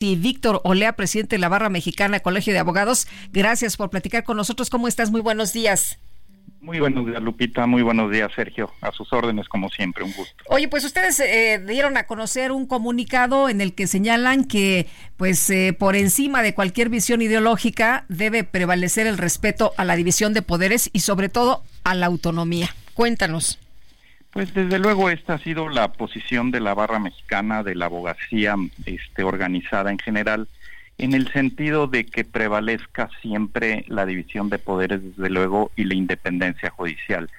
Y Víctor Olea, presidente de la Barra Mexicana Colegio de Abogados, gracias por platicar con nosotros. ¿Cómo estás? Muy buenos días. Muy buenos días, Lupita. Muy buenos días, Sergio. A sus órdenes, como siempre, un gusto. Oye, pues ustedes eh, dieron a conocer un comunicado en el que señalan que, pues, eh, por encima de cualquier visión ideológica debe prevalecer el respeto a la división de poderes y, sobre todo, a la autonomía. Cuéntanos. Pues desde luego esta ha sido la posición de la barra mexicana de la abogacía este, organizada en general, en el sentido de que prevalezca siempre la división de poderes, desde luego, y la independencia judicial.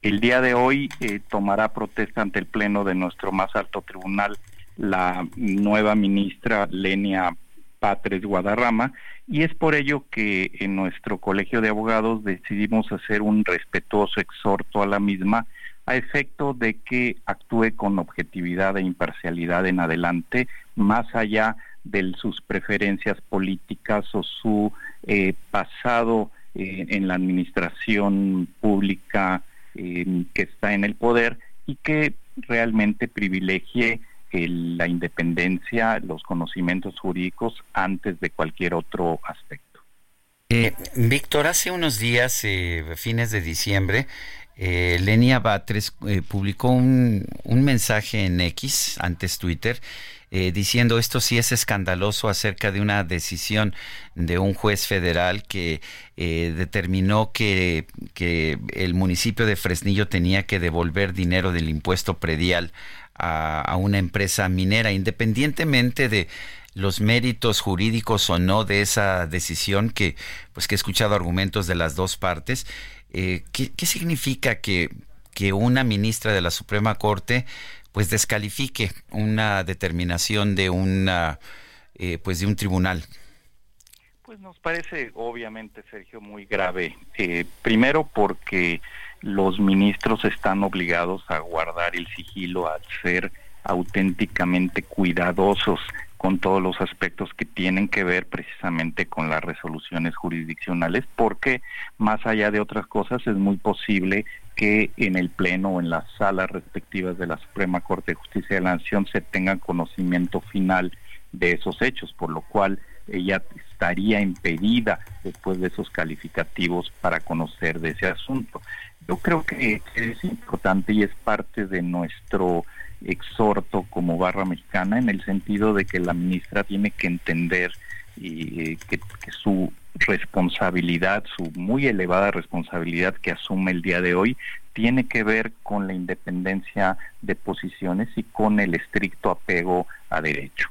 El día de hoy eh, tomará protesta ante el Pleno de nuestro más alto tribunal la nueva ministra Lenia Patres Guadarrama, y es por ello que en nuestro colegio de abogados decidimos hacer un respetuoso exhorto a la misma, a efecto de que actúe con objetividad e imparcialidad en adelante, más allá de sus preferencias políticas o su eh, pasado eh, en la administración pública eh, que está en el poder y que realmente privilegie la independencia, los conocimientos jurídicos antes de cualquier otro aspecto. Víctor, hace unos días, fines de diciembre, eh, Lenia Batres eh, publicó un, mensaje en X, antes Twitter, eh, diciendo esto sí es escandaloso acerca de una decisión de un juez federal que eh, determinó que, que, el municipio de Fresnillo tenía que devolver dinero del impuesto predial a, a una empresa minera, independientemente de los méritos jurídicos o no de esa decisión que pues que he escuchado argumentos de las dos partes eh, ¿qué, ¿qué, significa que, que una ministra de la Suprema Corte pues descalifique una determinación de una eh, pues de un tribunal? Pues nos parece obviamente Sergio muy grave. Eh, primero porque los ministros están obligados a guardar el sigilo, a ser auténticamente cuidadosos con todos los aspectos que tienen que ver precisamente con las resoluciones jurisdiccionales, porque más allá de otras cosas es muy posible que en el Pleno o en las salas respectivas de la Suprema Corte de Justicia de la Nación se tenga conocimiento final de esos hechos, por lo cual ella estaría impedida después de esos calificativos para conocer de ese asunto. Yo creo que es importante y es parte de nuestro exhorto como barra mexicana en el sentido de que la ministra tiene que entender y, que, que, su responsabilidad, su muy elevada responsabilidad que asume el día de hoy, tiene que ver con la independencia de posiciones y con el estricto apego a derecho.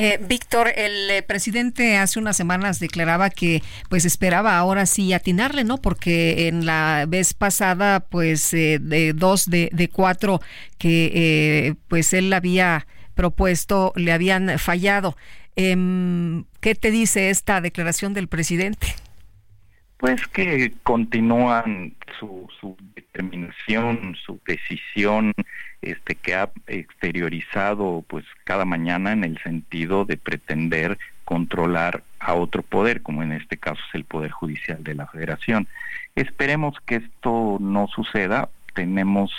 Eh, Víctor, el eh, presidente hace unas semanas declaraba que pues esperaba ahora sí atinarle, ¿no? Porque en la vez pasada, pues eh, de dos de, de cuatro que eh, pues él había propuesto le habían fallado. Em, ¿Qué te dice esta declaración del presidente? Pues que continúan su, su determinación, su decisión, este que ha exteriorizado pues cada mañana en el sentido de pretender controlar a otro poder, como en este caso es el Poder Judicial de la Federación. Esperemos que esto no suceda. Tenemos,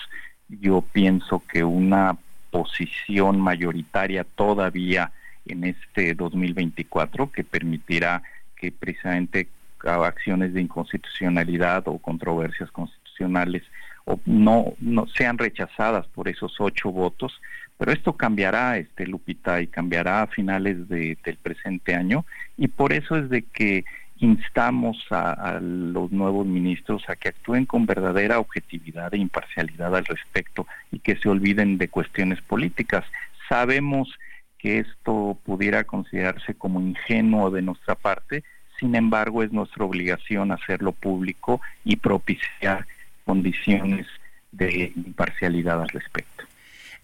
yo pienso que una posición mayoritaria todavía en este 2024 que permitirá que precisamente acciones de inconstitucionalidad o controversias constitucionales o no, no sean rechazadas por esos ocho votos, pero esto cambiará, este Lupita, y cambiará a finales de, del presente año, y por eso es de que instamos a, los nuevos ministros a que actúen con verdadera objetividad e imparcialidad al respecto y que se olviden de cuestiones políticas. Sabemos que esto pudiera considerarse como ingenuo de nuestra parte, sin embargo es nuestra obligación hacerlo público y propiciar condiciones de imparcialidad al respecto.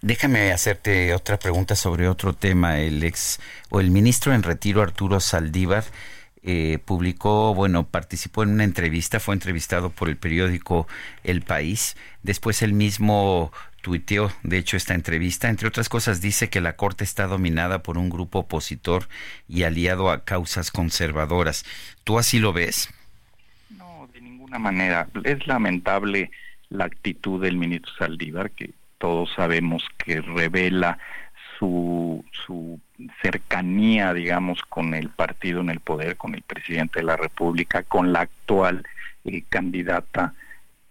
Déjame hacerte otra pregunta sobre otro tema. El ex o el ministro en retiro Arturo Saldívar eh, publicó, bueno, participó en una entrevista, fue entrevistado por el periódico El País. Después él mismo tuiteó, de hecho, esta entrevista. Entre otras cosas, dice que la Corte está dominada por un grupo opositor y aliado a causas conservadoras. ¿Tú así lo ves? No, de ninguna manera. Es lamentable la actitud del ministro Saldívar, que todos sabemos que revela su, su cercanía, digamos, con el partido en el poder, con el presidente de la República, con la actual eh, candidata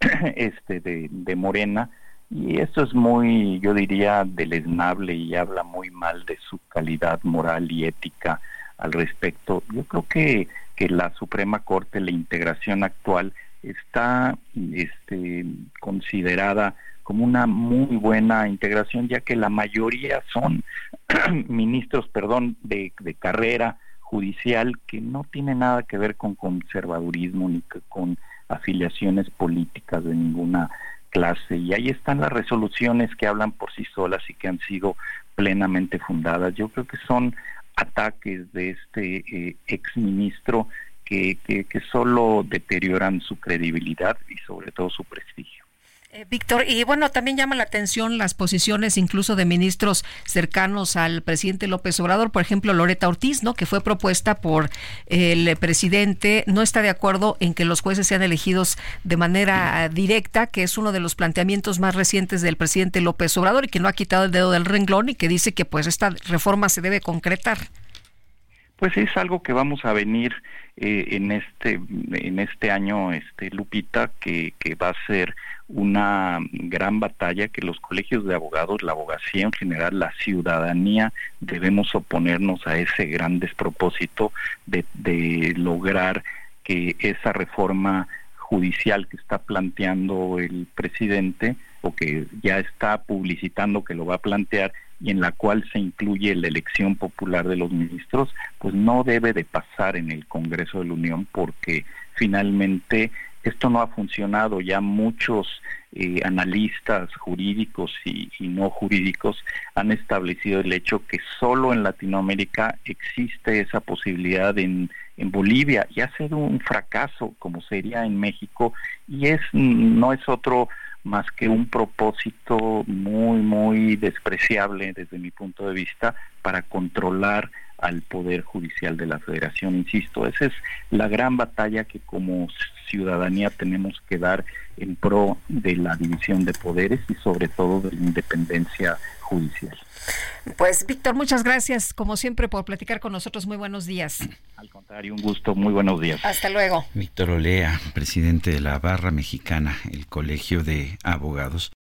este de, de Morena, y esto es muy, yo diría, deleznable y habla muy mal de su calidad moral y ética al respecto. Yo creo que, que la Suprema Corte, la integración actual, está este, considerada como una muy buena integración, ya que la mayoría son ministros, perdón, de, carrera judicial que no tiene nada que ver con conservadurismo ni con afiliaciones políticas de ninguna clase. Y ahí están las resoluciones que hablan por sí solas y que han sido plenamente fundadas. Yo creo que son ataques de este eh, ex ministro que, que, que solo deterioran su credibilidad y sobre todo su prestigio. Eh, Víctor, y bueno, también llama la atención las posiciones incluso de ministros cercanos al presidente López Obrador, por ejemplo, Loreta Ortiz, ¿no? Que fue propuesta por el presidente, no está de acuerdo en que los jueces sean elegidos de manera directa, que es uno de los planteamientos más recientes del presidente López Obrador y que no ha quitado el dedo del renglón y que dice que pues esta reforma se debe concretar. Pues es algo que vamos a venir eh, en este en este año, este Lupita, que, que va a ser una gran batalla que los colegios de abogados, la abogacía en general, la ciudadanía, debemos oponernos a ese gran despropósito de, de lograr que esa reforma judicial que está planteando el presidente o que ya está publicitando que lo va a plantear y en la cual se incluye la elección popular de los ministros, pues no debe de pasar en el Congreso de la Unión porque finalmente esto no ha funcionado. Ya muchos eh, analistas jurídicos y, y, no jurídicos han establecido el hecho que solo en Latinoamérica existe esa posibilidad en, en Bolivia y ha sido un fracaso como sería en México y es no es otro más que un propósito muy muy despreciable desde mi punto de vista para controlar al Poder Judicial de la Federación. Insisto, esa es la gran batalla que como ciudadanía tenemos que dar en pro de la división de poderes y sobre todo de la independencia judicial. Pues Víctor, muchas gracias como siempre por platicar con nosotros. Muy buenos días. Al contrario, un gusto. Muy buenos días. Hasta luego. Víctor Olea, presidente de la Barra Mexicana, el Colegio de Abogados.